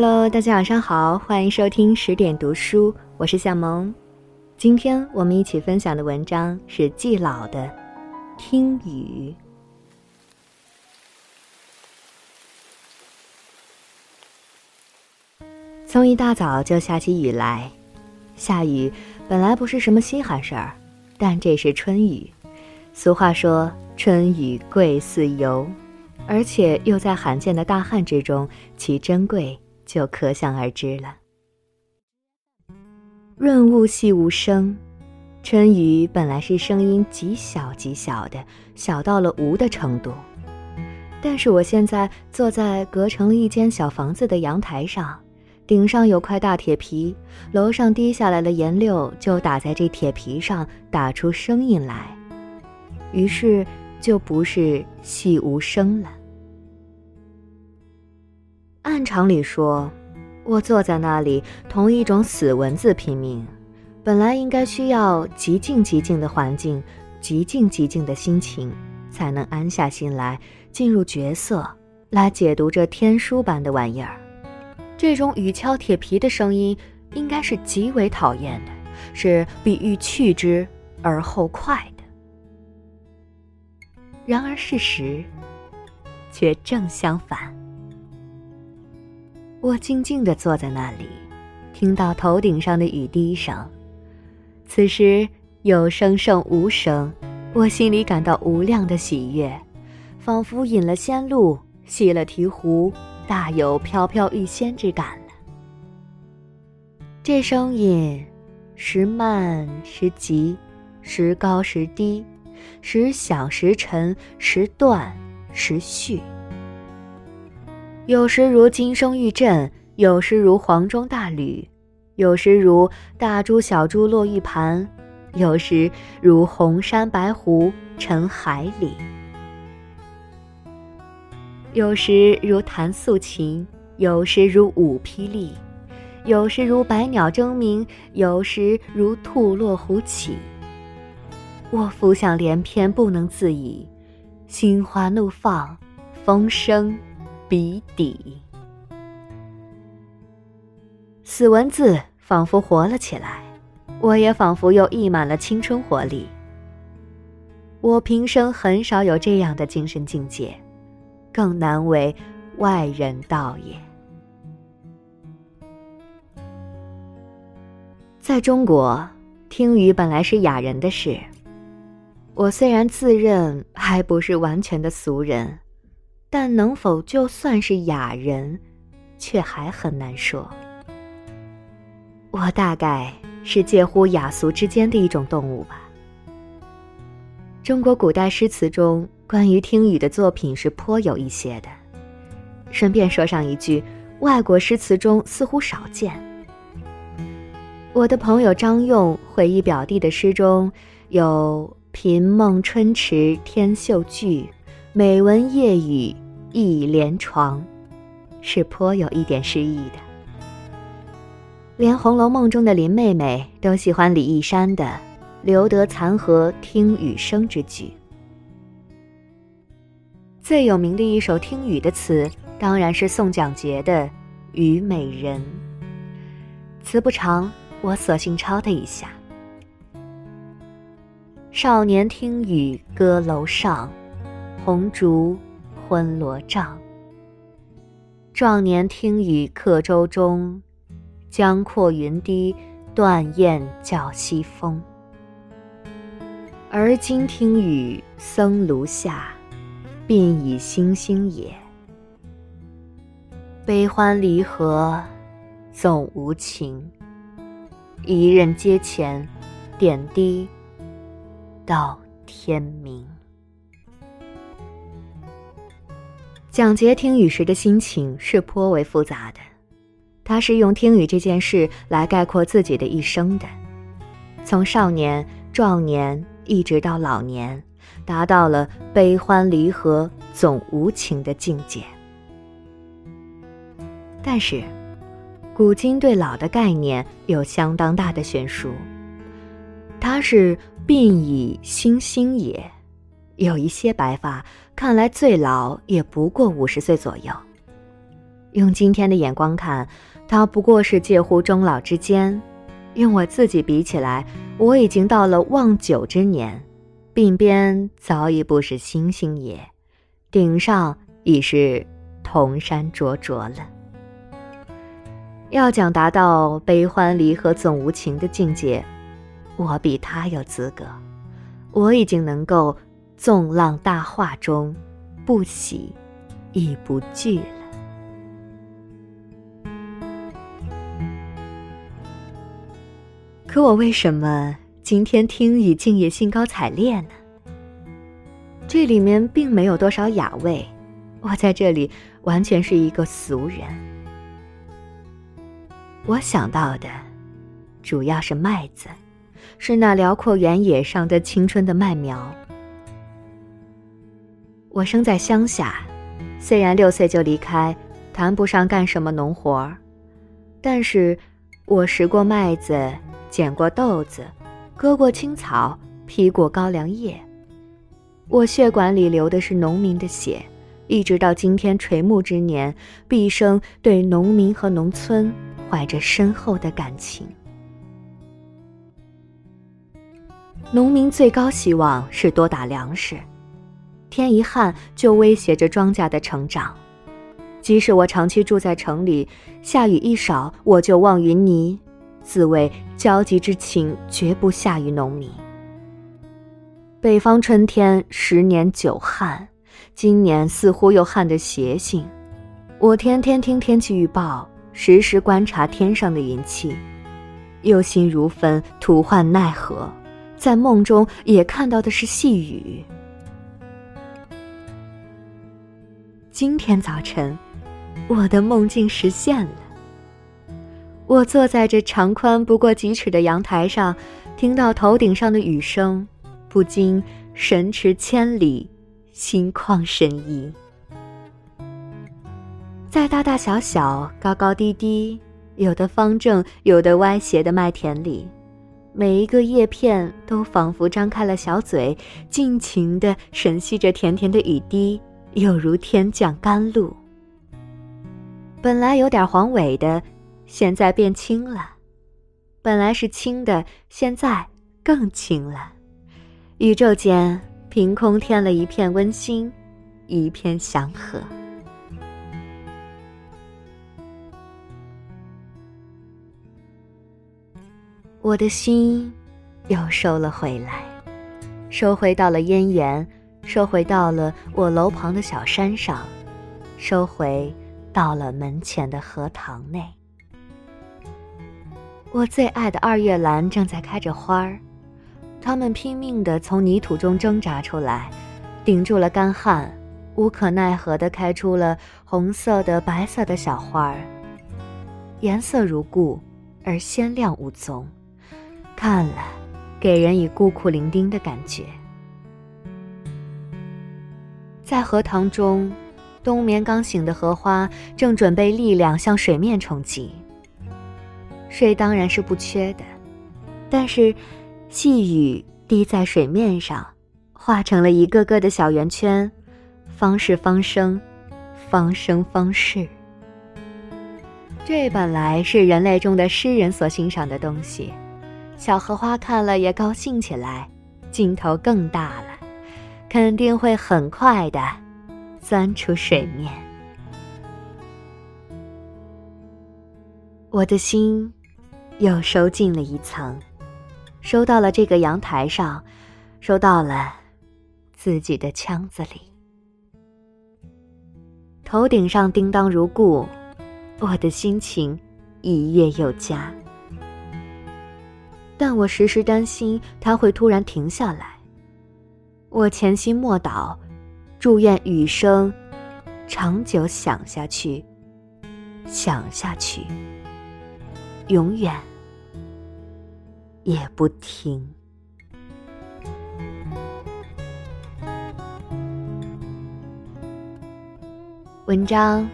Hello，大家晚上好，欢迎收听十点读书，我是向萌。今天我们一起分享的文章是季老的《听雨》。从一大早就下起雨来，下雨本来不是什么稀罕事儿，但这是春雨。俗话说“春雨贵似油”，而且又在罕见的大旱之中，其珍贵就可想而知了。润物细无声，春雨本来是声音极小极小的，小到了无的程度。但是我现在坐在隔成了一间小房子的阳台上。顶上有块大铁皮，楼上滴下来的颜料就打在这铁皮上，打出声音来，于是就不是细无声了。按常理说，我坐在那里同一种死文字拼命，本来应该需要极静极静的环境，极静极静的心情，才能安下心来进入角色，来解读这天书般的玩意儿。这种雨敲铁皮的声音，应该是极为讨厌的，是比欲去之而后快的。然而事实，却正相反。我静静地坐在那里，听到头顶上的雨滴声，此时有声胜无声，我心里感到无量的喜悦，仿佛饮了仙露，洗了醍醐。大有飘飘欲仙之感了。这声音，时慢时急，时高时低，时响时沉，时断时续。有时如金声玉振，有时如黄钟大吕，有时如大珠小珠落玉盘，有时如红山白湖沉海里。有时如弹素琴，有时如舞霹雳，有时如百鸟争鸣，有时如兔落虎起。我浮想联翩，不能自已，心花怒放，风声笔底。死文字仿佛活了起来，我也仿佛又溢满了青春活力。我平生很少有这样的精神境界。更难为外人道也。在中国，听雨本来是雅人的事。我虽然自认还不是完全的俗人，但能否就算是雅人，却还很难说。我大概是介乎雅俗之间的一种动物吧。中国古代诗词中。关于听雨的作品是颇有一些的。顺便说上一句，外国诗词中似乎少见。我的朋友张用回忆表弟的诗中有“频梦春池天秀句，每闻夜雨一帘床”，是颇有一点诗意的。连《红楼梦》中的林妹妹都喜欢李义山的“留得残荷听雨声”之句。最有名的一首听雨的词，当然是宋蒋捷的《虞美人》。词不长，我索性抄他一下：少年听雨歌楼上，红烛昏罗帐。壮年听雨客舟中，江阔云低，断雁叫西风。而今听雨僧庐下。鬓已星星也，悲欢离合总无情。一任阶前，点滴到天明。蒋捷听雨时的心情是颇为复杂的，他是用听雨这件事来概括自己的一生的，从少年、壮年一直到老年。达到了悲欢离合总无情的境界。但是，古今对老的概念有相当大的悬殊。他是鬓已星星也，有一些白发看来最老也不过五十岁左右。用今天的眼光看，他不过是介乎中老之间。用我自己比起来，我已经到了望九之年，鬓边早已不是星星也，顶上已是铜山灼灼了。要讲达到悲欢离合总无情的境界，我比他有资格。我已经能够纵浪大化中，不喜亦不惧了。可我为什么今天听雨竟也兴高采烈呢？这里面并没有多少雅味，我在这里完全是一个俗人。我想到的，主要是麦子，是那辽阔原野上的青春的麦苗。我生在乡下，虽然六岁就离开，谈不上干什么农活儿，但是我拾过麦子。捡过豆子，割过青草，劈过高粱叶。我血管里流的是农民的血，一直到今天垂暮之年，毕生对农民和农村怀着深厚的感情。农民最高希望是多打粮食，天一旱就威胁着庄稼的成长。即使我长期住在城里，下雨一少我就望云霓。自谓焦急之情，绝不下于农民。北方春天十年久旱，今年似乎又旱的邪性。我天天听天气预报，时时观察天上的云气，忧心如焚，徒唤奈何。在梦中也看到的是细雨。今天早晨，我的梦境实现了。我坐在这长宽不过几尺的阳台上，听到头顶上的雨声，不禁神驰千里，心旷神怡。在大大小小、高高低低、有的方正、有的歪斜的麦田里，每一个叶片都仿佛张开了小嘴，尽情地吮吸着甜甜的雨滴，有如天降甘露。本来有点黄萎的。现在变青了，本来是青的，现在更青了。宇宙间凭空添了一片温馨，一片祥和。我的心又收了回来，收回到了燕园，收回到了我楼旁的小山上，收回到了门前的荷塘内。我最爱的二月兰正在开着花儿，它们拼命地从泥土中挣扎出来，顶住了干旱，无可奈何地开出了红色的、白色的小花儿，颜色如故，而鲜亮无踪，看了，给人以孤苦伶仃的感觉。在荷塘中，冬眠刚醒的荷花正准备力量向水面冲击。水当然是不缺的，但是细雨滴在水面上，化成了一个个的小圆圈，方是方生，方生方是。这本来是人类中的诗人所欣赏的东西，小荷花看了也高兴起来，劲头更大了，肯定会很快的钻出水面。我的心。又收进了一层，收到了这个阳台上，收到了自己的腔子里。头顶上叮当如故，我的心情一跃又佳。但我时时担心它会突然停下来。我潜心默祷，祝愿雨声长久响下去，响下去。永远也不停。文章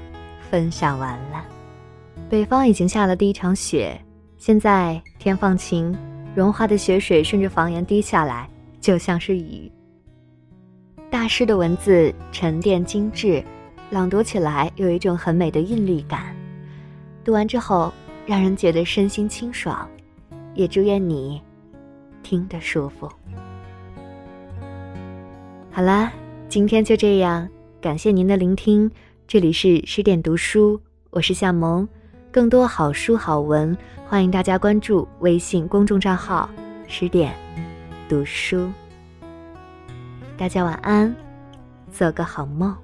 分享完了，北方已经下了第一场雪，现在天放晴，融化的雪水顺着房檐滴下来，就像是雨。大师的文字沉淀精致，朗读起来有一种很美的韵律感，读完之后让人觉得身心清爽，也祝愿你听得舒服。好啦，今天就这样，感谢您的聆听，这里是十点读书，我是夏萌，更多好书好文，欢迎大家关注微信公众账号十点读书。大家晚安，做个好梦。